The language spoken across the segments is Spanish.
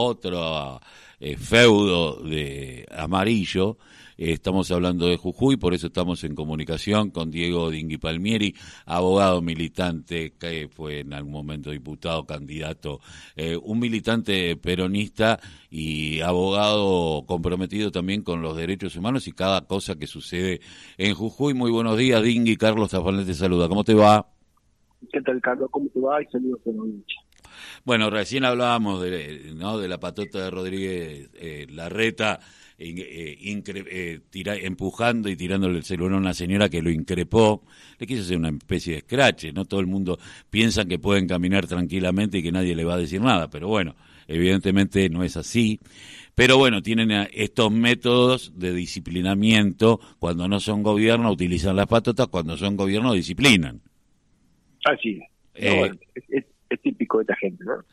otro eh, feudo de amarillo. estamos hablando de Jujuy, por eso estamos en comunicación con Diego Dingui Palmieri, abogado militante, que fue en algún momento diputado, candidato, eh, un militante peronista y abogado comprometido también con los derechos humanos y cada cosa que sucede en Jujuy. Muy buenos días, Dingui. Carlos Tafanel saluda. ¿Cómo te va? ¿Qué tal, Carlos? ¿Cómo te va? Y saludos a bueno, recién hablábamos de, ¿no? de la patota de Rodríguez eh, Larreta eh, eh, empujando y tirándole el celular a una señora que lo increpó. Le quiso hacer una especie de scratch, ¿no? Todo el mundo piensa que pueden caminar tranquilamente y que nadie le va a decir nada, pero bueno, evidentemente no es así. Pero bueno, tienen estos métodos de disciplinamiento. Cuando no son gobierno utilizan las patotas, cuando son gobierno disciplinan. Así es es típico de esta gente, ¿no?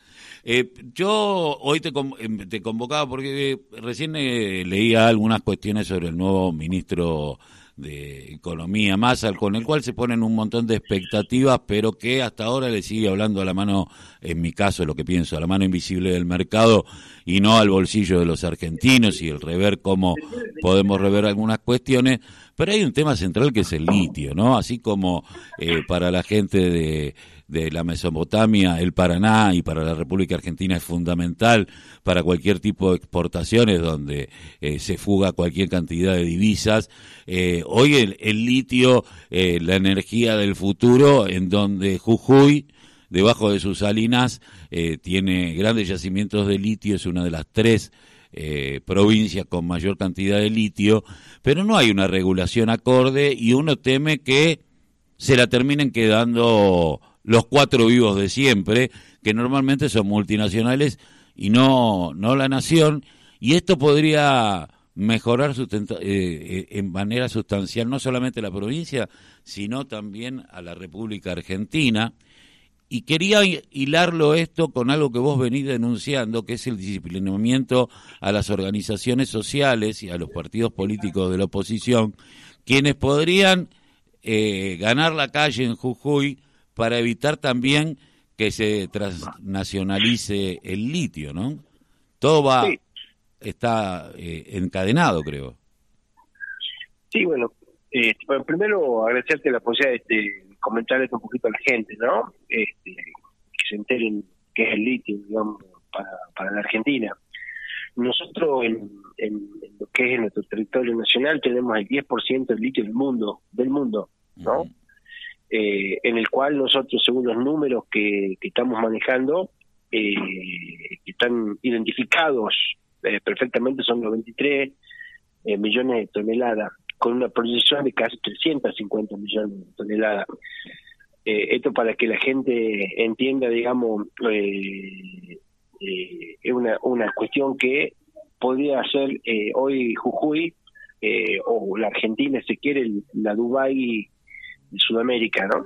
Eh, yo hoy te, em, te convocaba porque recién eh, leía algunas cuestiones sobre el nuevo ministro de Economía, Massa, con el cual se ponen un montón de expectativas, pero que hasta ahora le sigue hablando a la mano, en mi caso, lo que pienso, a la mano invisible del mercado y no al bolsillo de los argentinos y el rever cómo podemos rever algunas cuestiones. Pero hay un tema central que es el litio, ¿no? Así como eh, para la gente de de la Mesopotamia, el Paraná y para la República Argentina es fundamental para cualquier tipo de exportaciones donde eh, se fuga cualquier cantidad de divisas. Eh, hoy el, litio, eh, la energía del futuro, en donde Jujuy, debajo de sus salinas, tiene grandes yacimientos de litio, es una de las tres provincias con mayor cantidad de litio, pero no hay una regulación acorde y uno teme que se la terminen quedando los cuatro vivos de siempre, que normalmente son multinacionales y no, no la nación, y esto podría mejorar eh, eh, en manera sustancial no solamente la provincia, sino también a la República Argentina. Y quería hilarlo esto con algo que vos venís denunciando, que es el disciplinamiento a las organizaciones sociales y a los partidos políticos de la oposición, quienes podrían eh, ganar la calle en Jujuy para evitar también que se transnacionalice el litio, ¿no? Todo va, está eh, encadenado, creo. Sí, bueno, eh, primero agradecerte la posibilidad de comentarles un poquito a la gente, ¿no? Este, que se enteren qué es el litio, digamos, para, para la Argentina. Nosotros en, en, lo que es nuestro territorio nacional tenemos el 10% del litio del mundo, del mundo, ¿no? Eh, en el cual nosotros, según los números que, estamos manejando, eh, que están identificados eh, perfectamente, son 93 eh, millones de toneladas, con una proyección de casi 350 millones de toneladas. esto para que la gente entienda, digamos, es una, una cuestión que podría ser hoy Jujuy o la Argentina, si quiere, la Dubai de Sudamérica, ¿no?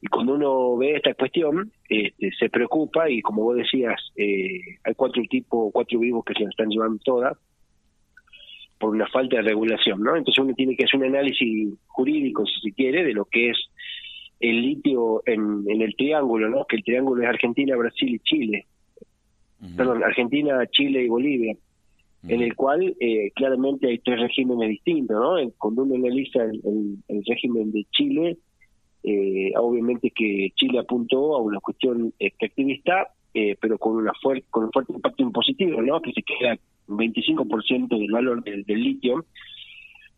Y cuando uno ve esta cuestión, este, se preocupa y como vos decías, eh, hay cuatro tipos, cuatro vivos que se las están llevando todas por una falta de regulación, ¿no? Entonces uno tiene que hacer un análisis jurídico, si se quiere, de lo que es el litio en, en el triángulo, ¿no? Que el triángulo es Argentina, Brasil y Chile. Perdón, Argentina, Chile y Bolivia en el cual eh, claramente hay tres regímenes distintos, ¿no? Cuando uno analiza el, régimen de Chile, eh, obviamente que Chile apuntó a una cuestión extractivista, eh, pero con una fuerte, con un fuerte impacto impositivo, ¿no? Que se queda un 25% del valor del, litio.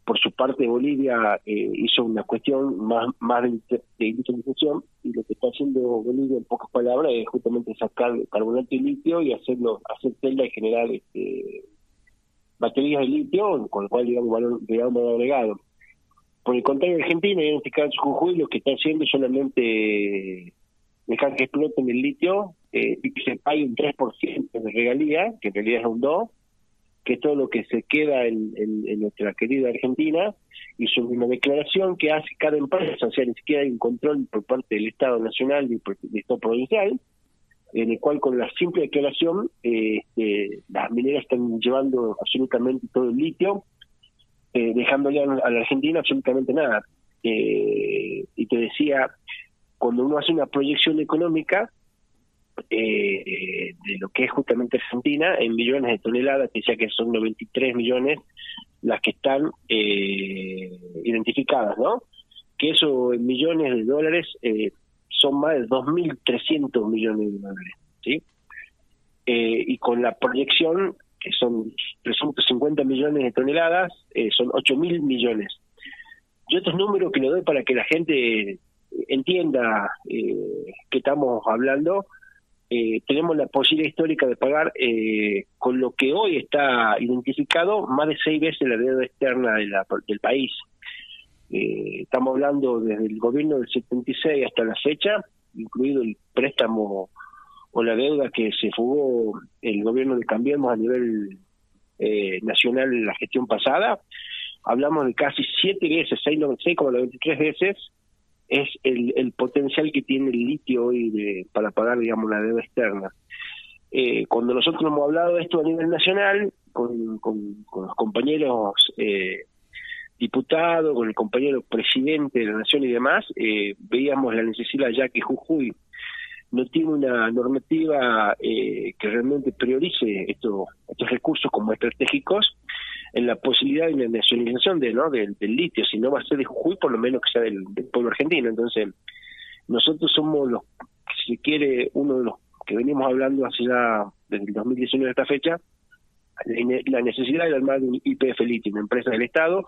Por su parte, Bolivia hizo una cuestión más, más de, de, industrialización y lo que está haciendo Bolivia, en pocas palabras, es justamente sacar carbonato y litio y hacerlo, hacer tela y generar este, baterías de litio, con lo cual digamos valor, valor agregado. Por el contrario, Argentina, y en este caso Jujuy, lo que está haciendo es solamente dejar que exploten el litio eh, y que se pague un 3% de regalía, que en realidad es un 2%, que es todo lo que se queda en, nuestra querida Argentina, y sobre una declaración que hace cada empresa, o sea, ni siquiera hay un control por parte del Estado Nacional y del Estado Provincial, en el cual con la simple declaración eh, eh, las mineras están llevando absolutamente todo el litio, eh, dejándole a, la Argentina absolutamente nada. y te decía, cuando uno hace una proyección económica, eh, de lo que es justamente Argentina en millones de toneladas, decía que son 93 millones las que están eh, identificadas, ¿no? Que eso en millones de dólares eh, son más de 2.300 millones de dólares, ¿sí? y con la proyección, que son 350 millones de toneladas, son 8.000 millones. Yo estos números que le doy para que la gente entienda eh, que estamos hablando, eh, tenemos la posibilidad histórica de pagar eh, con lo que hoy está identificado más de seis veces la deuda externa de la, del país. Eh, estamos hablando desde el gobierno del 76 hasta la fecha, incluido el préstamo o la deuda que se fugó el gobierno de Cambiemos a nivel nacional en la gestión pasada. Hablamos de casi siete veces, 6,93 veces es el, el potencial que tiene el litio hoy de, para pagar, digamos, la deuda externa. Eh, cuando nosotros hemos hablado de esto a nivel nacional, con, con, los compañeros eh, diputados, con el compañero presidente de la Nación y demás, eh, veíamos la necesidad ya que Jujuy no tiene una normativa que realmente priorice estos, recursos como estratégicos, en la posibilidad de la nacionalización de, ¿no? del, litio, si no va a ser de Jujuy, por lo menos que sea del, pueblo argentino. Entonces, nosotros somos los, si se quiere, uno de los que venimos hablando hace ya desde el 2019 a esta fecha, la necesidad de armar un IPF litio, una empresa del Estado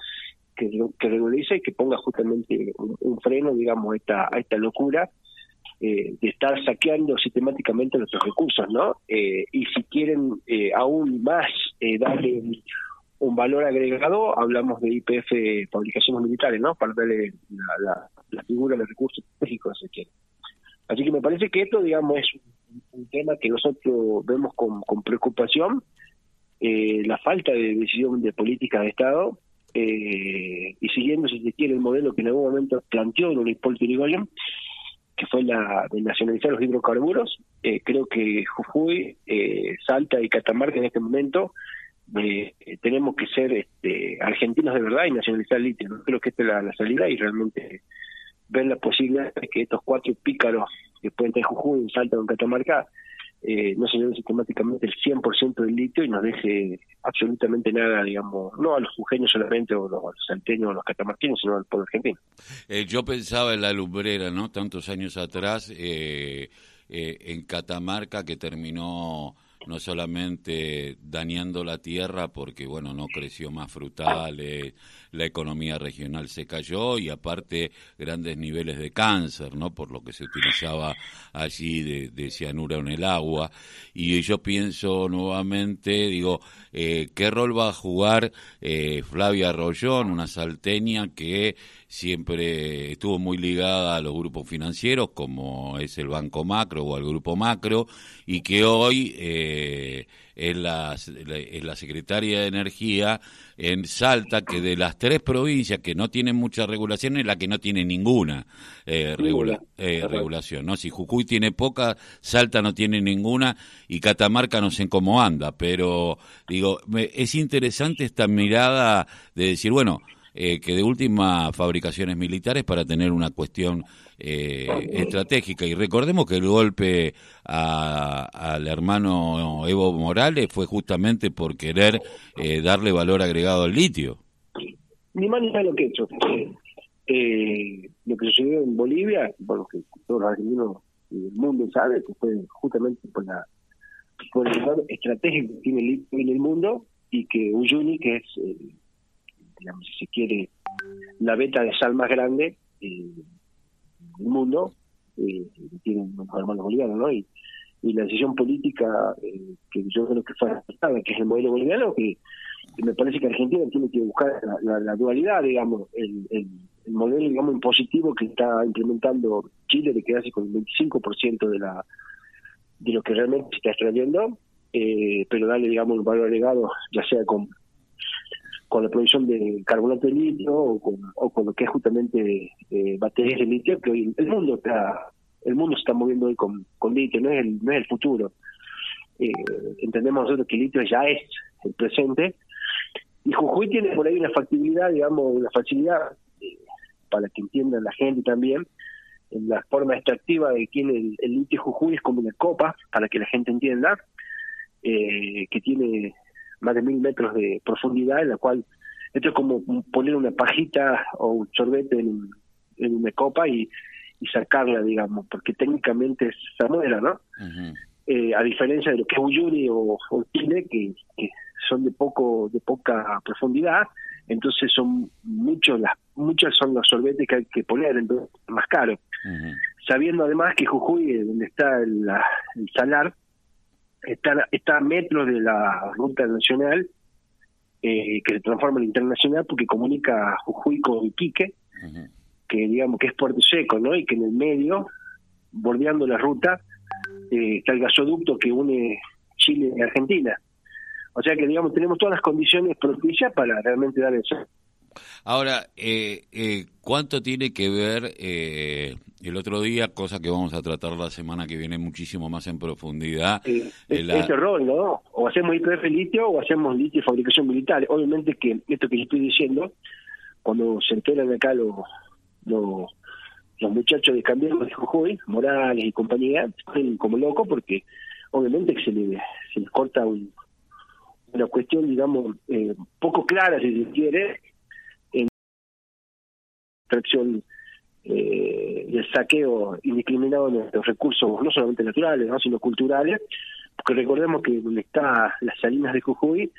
que, que y que ponga justamente un, freno, digamos, a esta, a esta locura eh, de estar saqueando sistemáticamente nuestros recursos, ¿no? Eh, y si quieren eh, aún más darle un valor agregado, hablamos de IPF fabricaciones militares, ¿no? Para darle la, figura de recursos estratégicos, si. Así que me parece que esto, digamos, es un, tema que nosotros vemos con, preocupación, eh, la falta de decisión de política de Estado, eh, y siguiendo, si se quiere, el modelo que en algún momento planteó Don Hipólito Yrigoyen, que fue la de nacionalizar los hidrocarburos, eh, creo que Jujuy, Salta y Catamarca en este momento eh, tenemos que ser este, argentinos de verdad y nacionalizar el litio. Creo que esta es la, salida y realmente ver la posibilidad de que estos cuatro pícaros que pueden tener Jujuy, Salta o Catamarca eh, no se lleven sistemáticamente el 100% del litio y nos deje absolutamente nada, digamos, no a los jujeños solamente o, los, salteños o los catamarquinos, sino al pueblo argentino. Eh, yo pensaba en la lumbrera, ¿no? Tantos años atrás, eh, en Catamarca que terminó no solamente dañando la tierra porque bueno no creció más frutales la economía regional se cayó y aparte grandes niveles de cáncer no por lo que se utilizaba allí de, cianura en el agua. Y yo pienso nuevamente digo eh, qué rol va a jugar eh, Flavia Rollón una salteña que siempre estuvo muy ligada a los grupos financieros, como es el Banco Macro o al Grupo Macro, y que hoy eh, es, la, es la secretaria de Energía en Salta, que de las tres provincias que no tienen mucha regulación es la que no tiene ninguna eh, eh, regulación. ¿no? Si Jujuy tiene poca, Salta no tiene ninguna y Catamarca no sé cómo anda, pero digo, es interesante esta mirada de decir, bueno, eh, que de última fabricaciones militares para tener una cuestión eh, estratégica. Y recordemos que el golpe al hermano Evo Morales fue justamente por querer eh, darle valor agregado al litio. Ni más ni menos lo que he hecho. lo que sucedió en Bolivia, bueno, que todos los argentinos del mundo saben, que fue justamente por la por el valor estratégico que tiene el litio en el mundo y que Uyuni, que es digamos, si se quiere, la beta de sal más grande eh, del mundo, eh, tienen los hermanos bolivianos, ¿no? Y, y la decisión política eh, que yo creo que fue aceptada, que es el modelo boliviano, que, me parece que Argentina tiene que buscar la, dualidad, digamos, el, el, modelo, digamos, impositivo que está implementando Chile de quedarse con el 25% de la de lo que realmente se está extrayendo, eh, pero darle, digamos, un valor agregado, ya sea con con la producción de carbonato de litio o con, lo que es justamente eh, baterías de litio, que hoy el mundo está el mundo se está moviendo hoy con, con litio, no es el, no es el futuro. Eh, entendemos nosotros que litio ya es el presente y Jujuy tiene por ahí una factibilidad, digamos, una facilidad eh, para que entienda la gente también, en la forma extractiva de quién el, el litio Jujuy es como una copa, para que la gente entienda, eh, que tiene más de mil metros de profundidad, en la cual esto es como poner una pajita o un sorbete en, en una copa y, y sacarla, digamos, porque técnicamente es samuera, ¿no? eh, a diferencia de lo que es Uyuni o, o Chile, que, que, son de poco de poca profundidad, entonces son muchos las muchos son los sorbetes que hay que poner, entonces es más caro. Sabiendo además que Jujuy, donde está el, el salar, está, está a metros de la ruta nacional, eh, que se transforma en internacional porque comunica Jujuy con Iquique, que digamos que es puerto seco, ¿no? Y que en el medio, bordeando la ruta, eh, está el gasoducto que une Chile y Argentina. O sea que, digamos, tenemos todas las condiciones propicias para realmente dar eso. Ahora, eh, eh, ¿cuánto tiene que ver eh, el otro día, cosa que vamos a tratar la semana que viene muchísimo más en profundidad? Eh, la... Ese rol, ¿no? O hacemos IPF litio o hacemos litio y fabricación militar. Obviamente que esto que estoy diciendo, cuando se enteran acá los, los, los muchachos de Cambiemos de Jujuy, Morales y compañía, están como locos porque obviamente que se les, se les corta un, una cuestión, digamos, eh, poco clara, si se quiere, extracción eh, y el saqueo indiscriminado de nuestros recursos, no solamente naturales, ¿no? sino culturales, porque recordemos que donde está las salinas de Jujuy,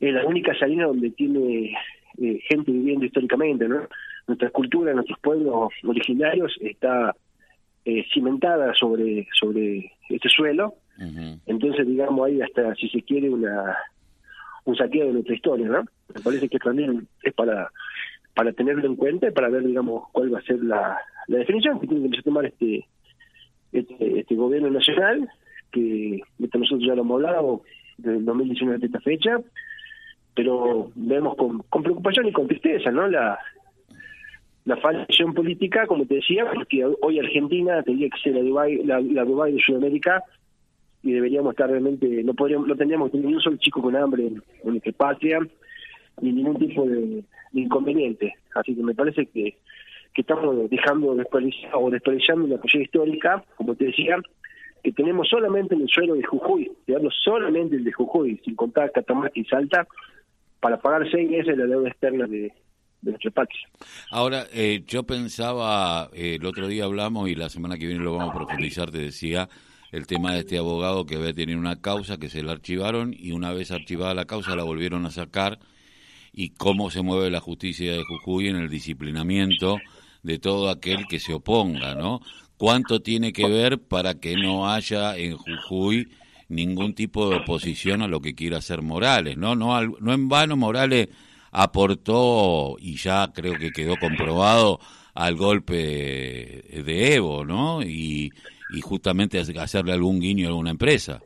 es la única salina donde tiene eh, gente viviendo históricamente, ¿no? Nuestra cultura, nuestros pueblos originarios está eh, cimentada sobre sobre este suelo, uh -huh. entonces digamos hay hasta si se quiere una un saqueo de nuestra historia, ¿no? Me parece que también es para para tenerlo en cuenta y para ver, digamos, cuál va a ser la, la definición que tiene que tomar este, este, este gobierno nacional, que nosotros ya lo hemos hablado desde el 2019 hasta esta fecha, pero vemos con, con preocupación y con tristeza, ¿no? La, la de política, como te decía, porque hoy Argentina tendría que ser la Dubai, la, la Dubai de Sudamérica y deberíamos estar realmente, no podríamos, no tendríamos ni un solo chico con hambre en, en nuestra patria, ni ningún tipo de, inconveniente. Así que me parece que, estamos dejando o desperdiciando una posición histórica, como te decía, que tenemos solamente en el suelo de Jujuy, digamos solamente el de Jujuy, sin contar Catamarca y Salta, para pagar seis meses la deuda externa de, nuestro. Ahora, eh, yo pensaba, eh, el otro día hablamos y la semana que viene lo vamos a profundizar, te decía, el tema de este abogado que había tenido una causa que se la archivaron y una vez archivada la causa la volvieron a sacar y cómo se mueve la justicia de Jujuy en el disciplinamiento de todo aquel que se oponga, ¿no? ¿Cuánto tiene que ver para que no haya en Jujuy ningún tipo de oposición a lo que quiera hacer Morales, ¿no? No, no en vano Morales aportó, y ya creo que quedó comprobado, al golpe de Evo, ¿no? Y, y justamente hacerle algún guiño a alguna empresa.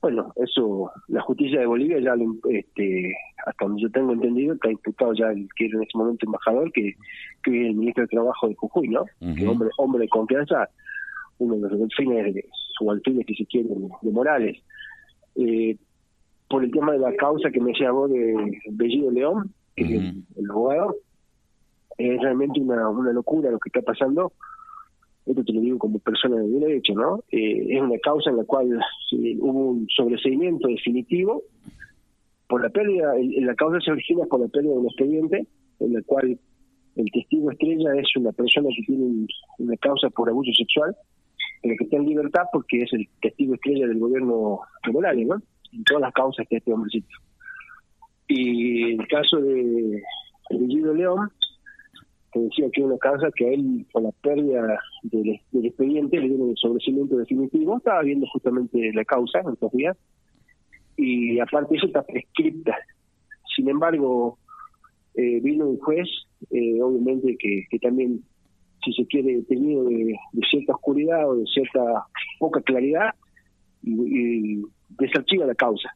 Bueno, eso, la justicia de Bolivia ya, este, hasta donde yo tengo entendido, está imputado ya el que era en ese momento embajador, que, que es el ministro de Trabajo de Jujuy, ¿no? Uh -huh. Hombre, hombre de confianza, uno de los delfines subalternos que se quieren de Morales. Eh, por el tema de la causa que me llamó de Bellido León, que uh -huh. el, el abogado, es realmente una, una locura lo que está pasando esto te lo digo como persona de derecho, ¿no? Eh, es una causa en la cual hubo un sobreseimiento definitivo por la pérdida, el, la causa se origina por la pérdida de un expediente en la cual el testigo estrella es una persona que tiene un, una causa por abuso sexual, pero que está en libertad porque es el testigo estrella del gobierno de Morales, ¿no? En todas las causas que este hombrecito. Y el caso de Guido León, que decía que una causa que a él, por la pérdida del, expediente, le dieron el sobrecimiento definitivo. Estaba viendo justamente la causa en estos días. Y aparte eso está prescripta. Sin embargo, eh, vino un juez, eh, obviamente que, también, si se quiere, tenido de, cierta oscuridad o de cierta poca claridad, desarchiva la causa.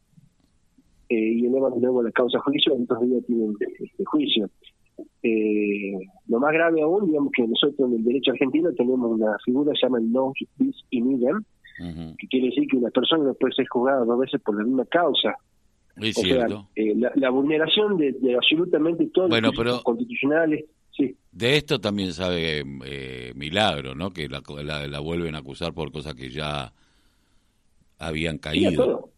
Eh, y eleva de nuevo la causa a juicio, entonces ya tienen este juicio. Eh, lo más grave aún, digamos que nosotros en el derecho argentino tenemos una figura que se llama el no bis in idem, uh -huh. que quiere decir que una persona no puede ser juzgada dos veces por la misma causa. Es o cierto. sea, eh, la, la, vulneración de, de, absolutamente todos bueno, los pero, constitucionales. Sí. De esto también sabe eh, Milagro, ¿no? Que la, la, vuelven a acusar por cosas que ya habían caído.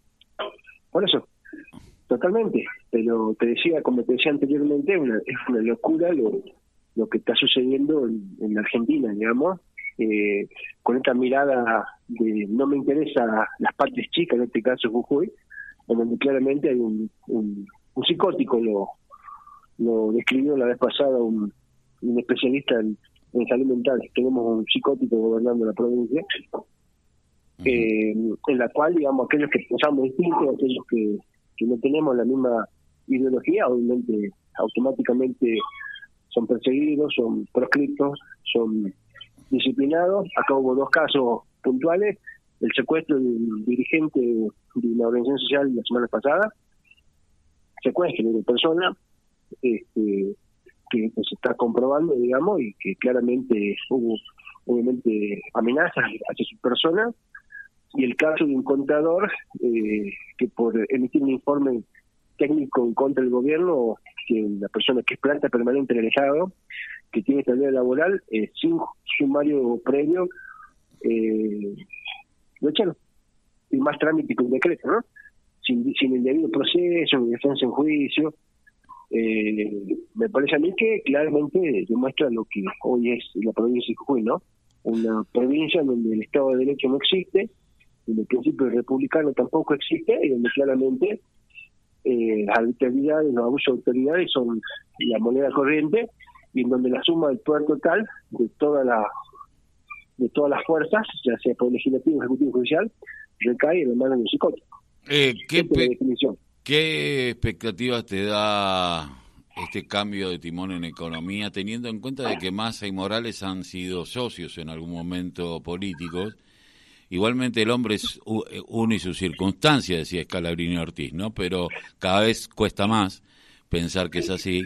Por eso, totalmente. Pero te decía, como te decía anteriormente, una, es una locura lo, lo que está sucediendo en, en Argentina, digamos, eh, con esta mirada de no me interesa las partes chicas, en este caso Jujuy, donde claramente hay un, un, psicótico, lo, lo describió la vez pasada un, un especialista en, salud mental. Tenemos un psicótico gobernando la provincia, eh, en la cual, digamos, aquellos que pensamos distintos, aquellos que, que no tenemos la misma ideología, obviamente automáticamente son perseguidos, son proscriptos, son disciplinados. Acá hubo dos casos puntuales, el secuestro de un dirigente de una organización social la semana pasada, secuestro de una persona este, que se está comprobando, digamos, y que claramente hubo obviamente amenazas hacia su persona, y el caso de un contador eh, que por emitir un informe técnico en contra del gobierno, que la persona que es planta permanente en el Estado, que tiene estabilidad laboral, eh, sin sumario previo, eh, lo echaron. Y más trámite con decreto, ¿no? Sin, sin el debido proceso, ni defensa en juicio. Eh, me parece a mí que claramente demuestra lo que hoy es la provincia de Jujuy, ¿no? Una provincia donde el Estado de Derecho no existe, donde el principio republicano tampoco existe y donde claramente eh, las arbitrariedades, los abusos de autoridades son la moneda corriente y en donde la suma del poder total de toda la de todas las fuerzas, ya sea por legislativo, ejecutivo, judicial, recae en el mano de un psicótico. Eh, ¿qué, ¿Qué expectativas te da este cambio de timón en economía, teniendo en cuenta de que Massa y Morales han sido socios en algún momento políticos? Igualmente el hombre es uno y su circunstancia, decía Scalabrini Ortiz, ¿no? Pero cada vez cuesta más pensar que es así.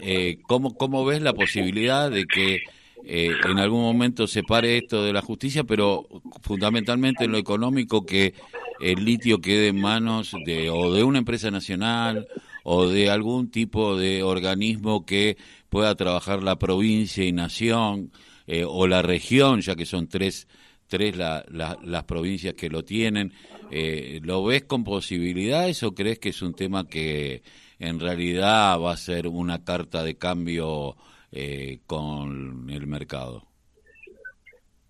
Eh, ¿cómo, ¿Cómo ves la posibilidad de que eh, en algún momento se pare esto de la justicia, pero fundamentalmente en lo económico que el litio quede en manos de o de una empresa nacional o de algún tipo de organismo que pueda trabajar la provincia y nación eh, o la región, ya que son tres tres la, las provincias que lo tienen. Eh, ¿Lo ves con posibilidades o crees que es un tema que en realidad va a ser una carta de cambio eh, con el mercado?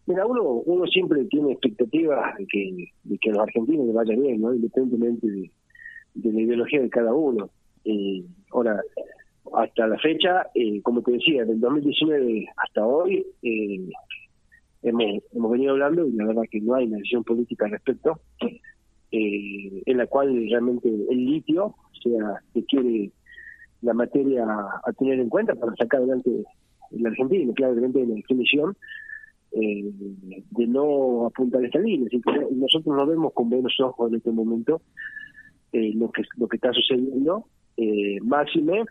Mira, uno, uno siempre tiene expectativas de que, de que los argentinos les vaya bien, ¿no? independientemente de, la ideología de cada uno. Eh, ahora, hasta la fecha, eh, como te decía, del 2019 hasta hoy, eh, hemos, hemos venido hablando y la verdad que no hay una decisión política al respecto, eh, en la cual realmente el litio, o sea, que quiere la materia a tener en cuenta para sacar adelante la Argentina, claramente en la definición eh, de no apuntar esta línea. Así que nosotros no vemos con buenos ojos en este momento eh, lo que lo que está sucediendo. Eh, máxime,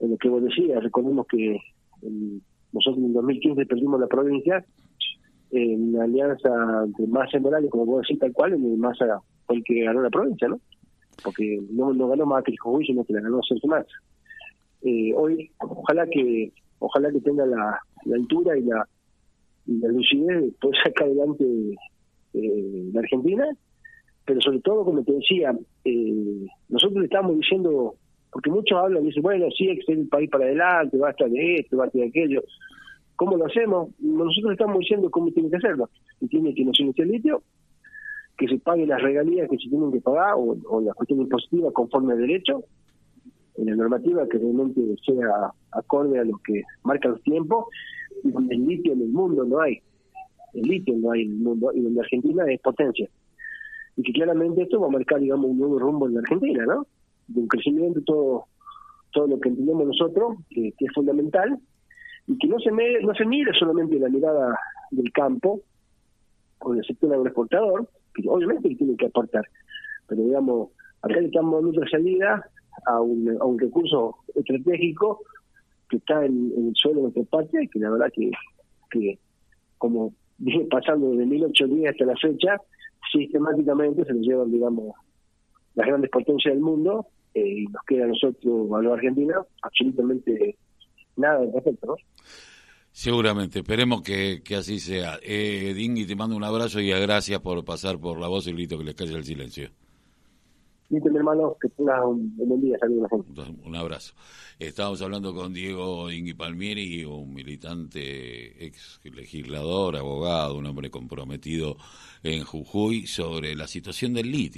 en lo que vos decías, recordemos que nosotros en 2015 perdimos la provincia en la alianza de Massa Morales, como vos decís tal cual, en Massa fue el que ganó la provincia, ¿no? Porque no, no ganó más que el Jujuy, sino que la ganó Sergio Massa. Eh, hoy, ojalá que ojalá que tenga la, altura y la, y lucidez de poder sacar adelante eh, la Argentina, pero sobre todo, como te decía, eh, nosotros le estamos diciendo, porque muchos hablan y dicen, bueno, sí, hay que el país para adelante, basta de esto, basta de aquello. ¿Cómo lo hacemos? Nosotros estamos diciendo cómo tiene que hacerlo. Tiene que nos el litio, que se paguen las regalías que se tienen que pagar o, o la cuestión impositiva conforme a derecho, en la normativa que realmente sea acorde a lo que marca los tiempos y donde el litio en el mundo no hay. El litio no hay en el mundo y donde Argentina es potencia. Y que claramente esto va a marcar, digamos, un nuevo rumbo en la Argentina, ¿no? De un crecimiento, todo todo lo que entendemos nosotros, que, es fundamental, y que no se, me, no se mire solamente la mirada del campo o del sector agroexportador, que obviamente tiene que aportar, pero digamos, acá le estamos dando otra salida a un, a un recurso estratégico que está en, el suelo de nuestra parte y que la verdad que, como viene pasando desde 1810 hasta la fecha, sistemáticamente se nos llevan, digamos, las grandes potencias del mundo eh, y nos queda a nosotros, a los argentinos, absolutamente nada al respecto, ¿no? Seguramente, esperemos que, que así sea. Eh, Dingui, te mando un abrazo y gracias por pasar por la voz y grito que les calle el silencio. Listo, mi hermano, que tengas un buen día, saludos a la gente. Un abrazo. Estábamos hablando con Diego Dingui Palmieri, un militante, ex legislador, abogado, un hombre comprometido en Jujuy, sobre la situación del litio.